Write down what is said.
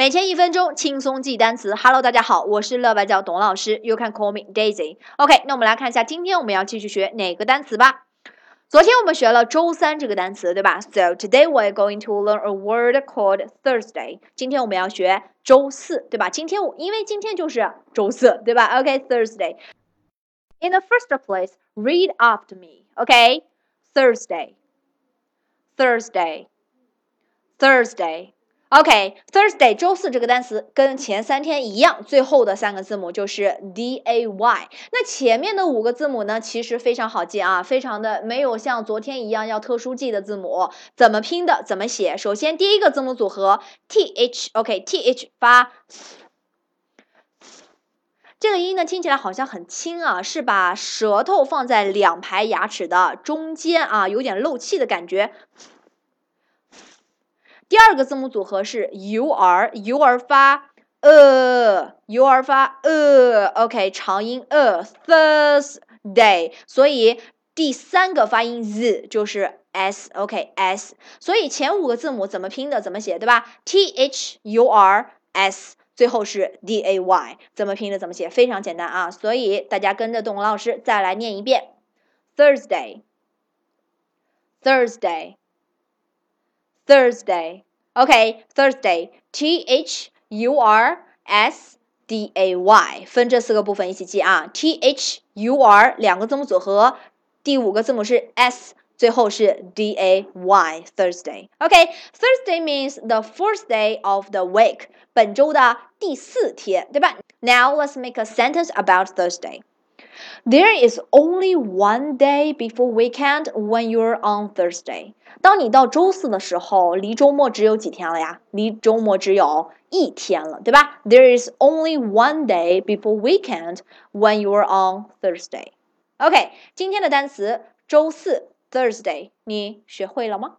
每天一分钟轻松记单词。Hello，大家好，我是乐白教董老师，You can call me Daisy。OK，那我们来看一下今天我们要继续学哪个单词吧。昨天我们学了周三这个单词，对吧？So today we are going to learn a word called Thursday。今天我们要学周四，对吧？今天我因为今天就是周四，对吧？OK，Thursday。In the first place, read after me. OK, Thursday, Thursday, Thursday. OK，Thursday，周四这个单词跟前三天一样，最后的三个字母就是 D A Y。那前面的五个字母呢，其实非常好记啊，非常的没有像昨天一样要特殊记的字母。怎么拼的？怎么写？首先第一个字母组合 T H，OK，T H 发，这个音呢听起来好像很轻啊，是把舌头放在两排牙齿的中间啊，有点漏气的感觉。第二个字母组合是 u r，u r 发呃，u r 发呃，OK，长音呃，Thursday，所以第三个发音 z 就是 s，OK，s，所以前五个字母怎么拼的，怎么写，对吧？t h u r s，最后是 d a y，怎么拼的，怎么写，非常简单啊，所以大家跟着董老师再来念一遍，Thursday，Thursday。Thursday. OK, Thursday. T H U R S D A Y，分这四个部分一起记啊。T H U R 两个字母组合，第五个字母是 S，最后是 D A Y。Thursday. OK, Thursday means the fourth day of the week，本周的第四天，对吧？Now let's make a sentence about Thursday. There is only one day before weekend when you're on Thursday. 当你到周四的时候，离周末只有几天了呀？离周末只有一天了，对吧？There is only one day before weekend when you're on Thursday. OK，今天的单词周四 Thursday，你学会了吗？